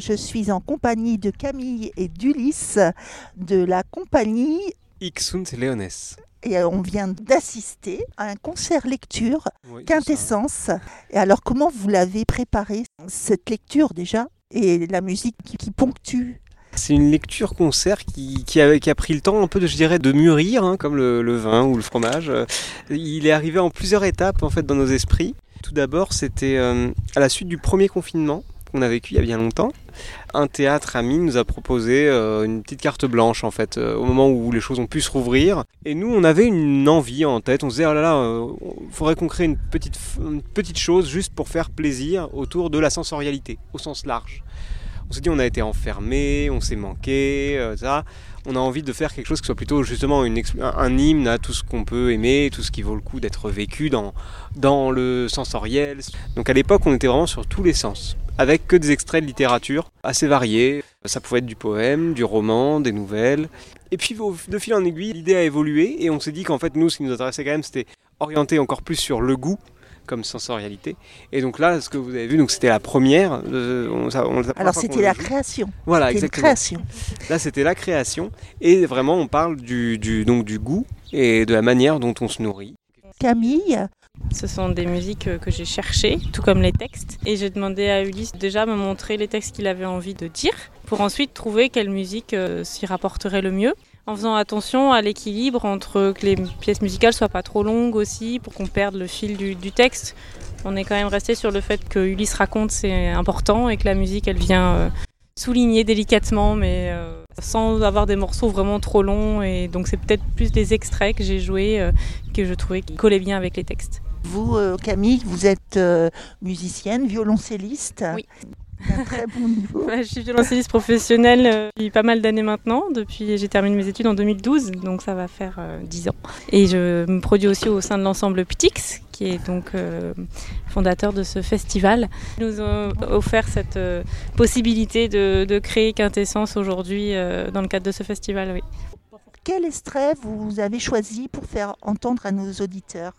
Je suis en compagnie de Camille et d'Ulysse de la compagnie Ixunt Leones. et euh, on vient d'assister à un concert lecture Oui. Quintessence. Et alors comment vous l'avez préparé cette lecture déjà et la musique qui, qui ponctue? C'est une lecture concert qui, qui, a, qui a pris le temps un peu, de, je dirais, de mûrir, hein, comme le, le vin ou le fromage. Il est arrivé en plusieurs étapes en fait dans nos esprits. Tout d'abord, c'était euh, à la suite du premier confinement qu'on a vécu il y a bien longtemps. Un théâtre ami nous a proposé euh, une petite carte blanche en fait, euh, au moment où les choses ont pu se rouvrir. Et nous, on avait une envie en tête. On se disait, oh là là, euh, faudrait qu'on crée une petite, une petite chose juste pour faire plaisir autour de la sensorialité, au sens large. On s'est dit, on a été enfermés, on s'est manqué, ça. On a envie de faire quelque chose qui soit plutôt justement un, hymne à tout ce qu'on peut aimer, tout ce qui vaut le coup d'être vécu dans, le sensoriel. Donc à l'époque, on était vraiment sur tous les sens, avec que des extraits de littérature assez variés. Ça pouvait être du poème, du roman, des nouvelles. Et puis de fil en aiguille, l'idée a évolué et on s'est dit qu'en fait, nous, ce qui nous intéressait quand même, c'était orienter encore plus sur le goût comme sensorialité. Et donc là, ce que vous avez vu, donc c'était la première. euh, on- ça- on- la première Alors c'était la création. Voilà, exactement. création. Là, c'était la création. Et vraiment, on parle du, du, donc, du goût et de la manière dont on se nourrit. Camille, Ce sont des musiques euh, que j'ai cherchées, tout comme les textes. Et j'ai demandé à Ulysse déjà me montrer les textes qu'il avait envie de dire, pour ensuite trouver quelle musique euh, s'y rapporterait le mieux. En faisant attention à l'équilibre entre que les pièces musicales soient pas trop longues aussi, pour qu'on perde le fil du, du texte. On est quand même resté sur le fait que Ulysse raconte, c'est important, et que la musique, elle vient euh, souligner délicatement, mais euh, sans avoir des morceaux vraiment trop longs. Et donc c'est peut-être plus des extraits que j'ai joués euh, que je trouvais qui collaient bien avec les textes. vous Camille, vous êtes musicienne, violoncelliste. Oui. D'un très bon niveau. Ouais, je suis violoncelliste professionnelle euh, depuis pas mal d'années maintenant. Depuis, j'ai terminé mes études en 2012, donc ça va faire euh, 10 ans. Et je me produis aussi au sein de l'ensemble Ptix, qui est donc euh, fondateur de ce festival. Ils nous ont offert cette euh, possibilité de, de créer Quintessence aujourd'hui dans le cadre de ce festival. Oui. Quel extrait vous avez choisi pour faire entendre à nos auditeurs?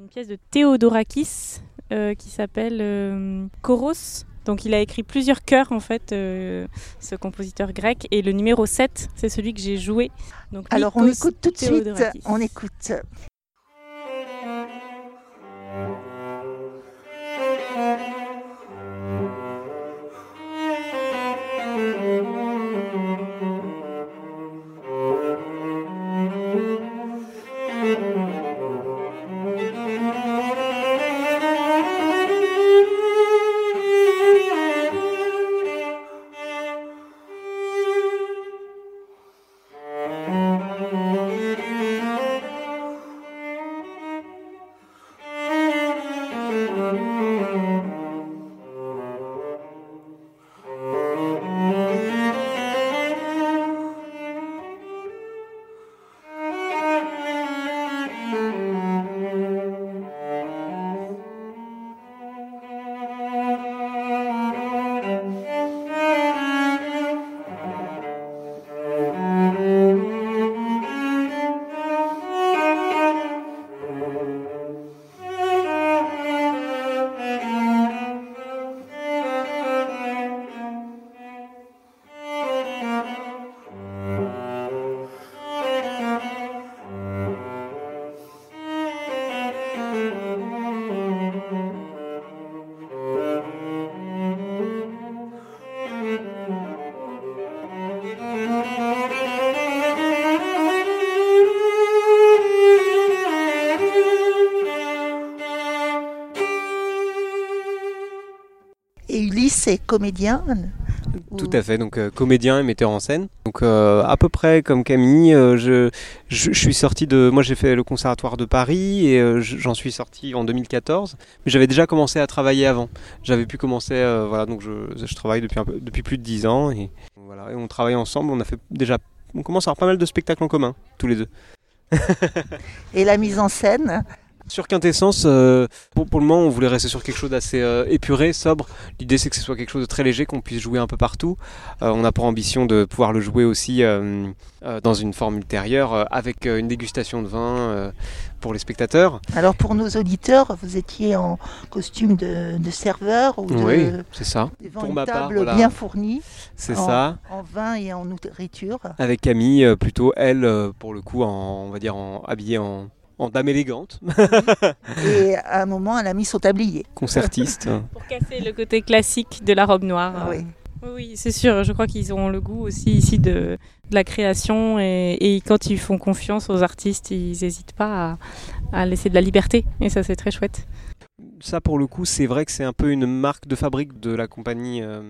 Une pièce de Théodorakis qui s'appelle Choros. Donc il a écrit plusieurs chœurs en fait, euh, ce compositeur grec. Et le numéro 7, c'est celui que j'ai joué. Donc, Alors on écoute tout de suite, on écoute. Et Ulysse est comédien. Tout à fait, donc euh, comédien et metteur en scène. Donc euh, à peu près comme Camille, euh, je, je, je suis sorti de... Moi j'ai fait le conservatoire de Paris et je- j'en suis sorti en 2014. Mais j'avais déjà commencé à travailler avant. J'avais pu commencer, voilà, donc je, je travaille depuis, un peu, depuis plus de 10 ans. Et, voilà, et on travaille ensemble, on a fait déjà... On commence à avoir pas mal de spectacles en commun, tous les deux. Et la mise en scène? Sur Quintessence, euh, pour, pour le moment, on voulait rester sur quelque chose d'assez euh, épuré, sobre. L'idée, c'est que ce soit quelque chose de très léger, qu'on puisse jouer un peu partout. Euh, on n'a pas ambition de pouvoir le jouer aussi dans une forme ultérieure, avec une dégustation de vin pour les spectateurs. Alors pour nos auditeurs, vous étiez en costume de, de serveur ou de, Oui, c'est ça. devant pour une ma part, table voilà. bien fournie C'est ça. en vin et en nourriture. Avec Camille, plutôt elle, pour le coup, en, on va dire, en, habillée en, en dame élégante, Et à un moment, elle a mis son tablier. concertiste. Pour casser le côté classique de la robe noire. Oui. Oui, c'est sûr. Je crois qu'ils ont le goût aussi ici de, de la création et, et quand ils font confiance aux artistes, ils n'hésitent pas à, à laisser de la liberté. Et ça, c'est très chouette. Ça, pour le coup, c'est vrai que c'est un peu une marque de fabrique de la compagnie euh,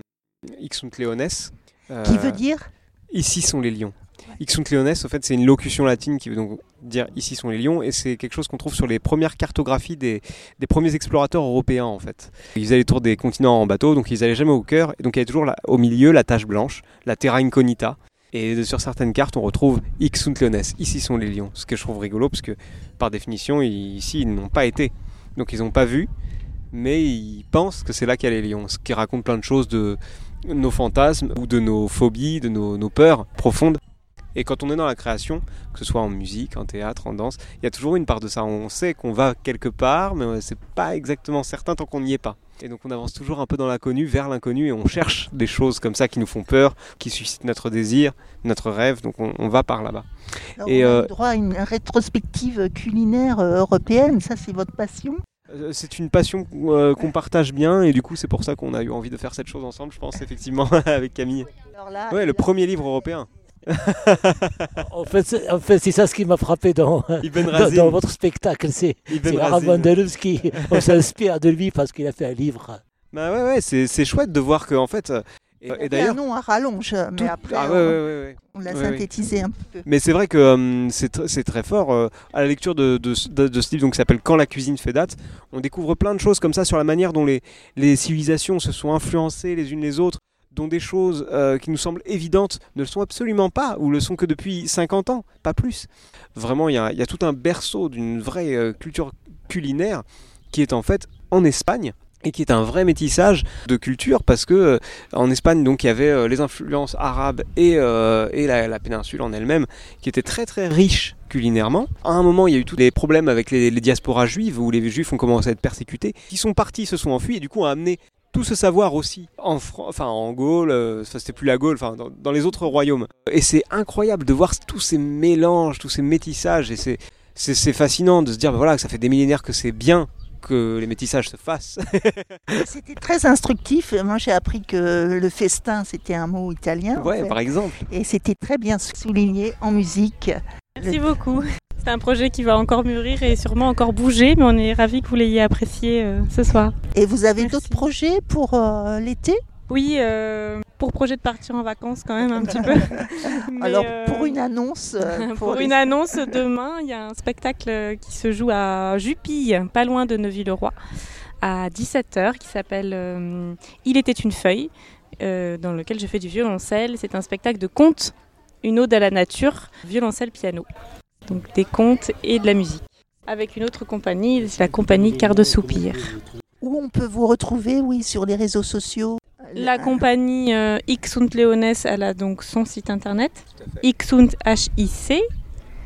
Ixunt Leones. Qui Euh, veut dire? Ici sont les lions. Ixunt Leones, en fait, c'est une locution latine qui veut donc dire ici sont les lions, et c'est quelque chose qu'on trouve sur les premières cartographies des, premiers explorateurs européens, en fait. Ils faisaient les tours des continents en bateau, donc ils allaient jamais au cœur, et donc il y avait toujours là, au milieu la tache blanche, la terra incognita. Et sur certaines cartes, on retrouve Ixunt Leones, ici sont les lions. Ce que je trouve rigolo, parce que par définition, ici, ils n'ont pas été. Donc ils n'ont pas vu, mais ils pensent que c'est là qu'il y a les lions. Ce qui raconte plein de choses de nos fantasmes ou de nos phobies, de nos peurs profondes. Et quand on est dans la création, que ce soit en musique, en théâtre, en danse, il y a toujours une part de ça. On sait qu'on va quelque part, mais c'est pas exactement certain tant qu'on n'y est pas. Et donc on avance toujours un peu dans l'inconnu, vers l'inconnu, et on cherche des choses comme ça qui nous font peur, qui suscitent notre désir, notre rêve. Donc on, on va par là-bas. Et, on a euh, eu droit à une rétrospective culinaire euh, européenne. Ça, c'est votre passion? Euh, C'est une passion euh, qu'on partage bien, et du coup c'est pour ça qu'on a eu envie de faire cette chose ensemble, je pense effectivement avec Camille. Alors là, Ouais, le premier livre européen. En fait, c'est en fait, c'est ça ce qui m'a frappé dans, Ibn dans, votre spectacle. C'est Deleuze qui on s'inspire de lui parce qu'il a fait un livre. Bah ouais, ouais, c'est c'est chouette de voir que en fait. euh, Et, il et d'ailleurs. un nom à rallonge, mais tout- après, Ah ouais, on, ouais, ouais. on l'a Ouais, ouais. synthétisé un peu. Mais c'est vrai que euh, c'est tr- c'est très fort. euh, à la lecture de, de- de ce livre donc, qui s'appelle Quand la cuisine fait date, on découvre plein de choses comme ça sur la manière dont les, les civilisations se sont influencées les unes les autres, dont des choses euh, qui nous semblent évidentes ne le sont absolument pas, ou le sont que depuis 50 ans, pas plus. Vraiment, il y a, tout un berceau d'une vraie euh, culture culinaire qui est en fait en Espagne et qui est un vrai métissage de culture parce que euh, en Espagne donc il y avait les influences arabes et, la, péninsule en elle-même qui était très très riche culinairement. À un moment, il y a eu tous les problèmes avec les, les diasporas juives où les juifs ont commencé à être persécutés, qui sont partis, se sont enfuis et du coup ont amené tout ce savoir aussi en, Fran- enfin, en Gaule, euh, enfin, c'était plus la Gaule, enfin, dans, dans les autres royaumes. Et c'est incroyable de voir tous ces mélanges, tous ces métissages et c'est, c'est, c'est fascinant de se dire bah, voilà, que ça fait des millénaires que c'est bien que les métissages se fassent. C'était très instructif. Moi, j'ai appris que le festin, c'était un mot italien. en ouais, fait. par exemple. Et c'était très bien souligné en musique. Merci beaucoup. C'est un projet qui va encore mûrir et sûrement encore bouger, mais on est ravis que vous l'ayez apprécié euh, ce soir. Et vous avez d'autres projets pour euh, l'été? Oui, euh, pour projet de partir en vacances quand même un petit peu. Mais, Alors, pour une annonce. Pour les- une annonce, demain, il y a un spectacle qui se joue à Jupille, pas loin de Neuville-le-Roi, à 17h, qui s'appelle Il était une feuille, dans lequel je fais du violoncelle. C'est un spectacle de contes, une ode à la nature, violoncelle-piano. Donc des contes et de la musique. Avec une autre compagnie, c'est la compagnie Quart de Soupir. Où on peut vous retrouver, oui, sur les réseaux sociaux? La compagnie euh, Ixunt Leones, elle a donc son site internet, Ixunt H-I-C,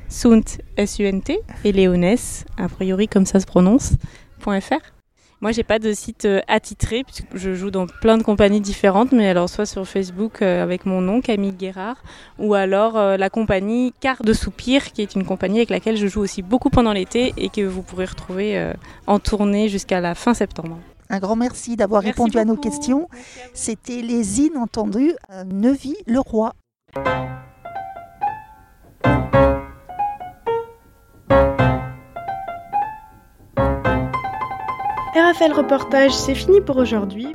Sunt S-U-N-T, et Leones, a priori comme ça se prononce, .fr. Moi, j'ai pas de site euh, attitré, puisque je joue dans plein de compagnies différentes, mais alors soit sur Facebook euh, avec mon nom, Camille Guérard, ou alors euh, la compagnie Quart de Soupir, qui est une compagnie avec laquelle je joue aussi beaucoup pendant l'été et que vous pourrez retrouver euh, en tournée jusqu'à la fin septembre. Un grand merci d'avoir Merci répondu à nos questions. C'était les inentendus Neuvy-le-Roi. RFL Reportage, c'est fini pour aujourd'hui.